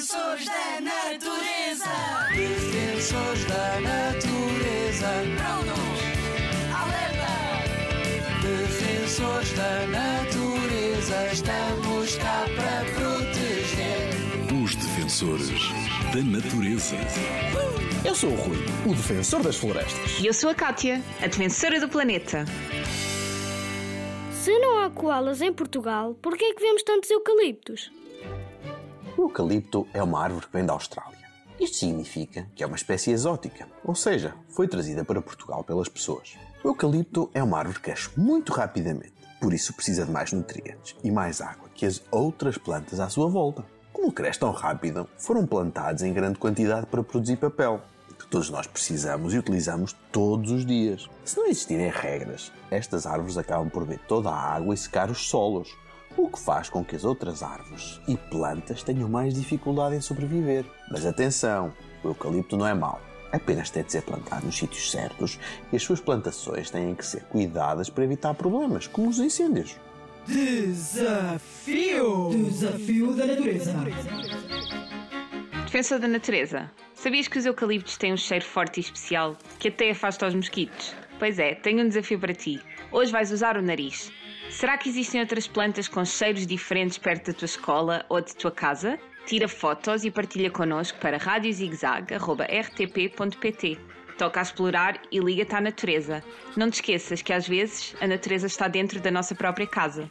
Defensores da natureza. Defensores da natureza. Prontos. Alerta. Defensores da natureza. Estamos cá para proteger. Os defensores da natureza. Eu sou o Rui, o defensor das florestas. E eu sou a Kátia, a defensora do planeta. Se não há koalas em Portugal, por que é que vemos tantos eucaliptos? O eucalipto é uma árvore que vem da Austrália. Isto significa que é uma espécie exótica, ou seja, foi trazida para Portugal pelas pessoas. O eucalipto é uma árvore que cresce muito rapidamente, por isso precisa de mais nutrientes e mais água que as outras plantas à sua volta. Como cresce tão rápido, foram plantados em grande quantidade para produzir papel, que todos nós precisamos e utilizamos todos os dias. Se não existirem regras, estas árvores acabam por beber toda a água e secar os solos, o que faz com que as outras árvores e plantas tenham mais dificuldade em sobreviver. Mas atenção, o eucalipto não é mau. Apenas tem de ser plantado nos sítios certos e as suas plantações têm que ser cuidadas para evitar problemas, como os incêndios. Desafio. Desafio da natureza. Defensor da natureza. Sabias que os eucaliptos têm um cheiro forte e especial que até afasta os mosquitos? Pois é, tenho um desafio para ti. Hoje vais usar o nariz. Será que existem outras plantas com cheiros diferentes perto da tua escola ou de tua casa? Tira fotos e partilha connosco para radiozigzag.rtp.pt. Toca a explorar e liga-te à natureza. Não te esqueças que às vezes a natureza está dentro da nossa própria casa.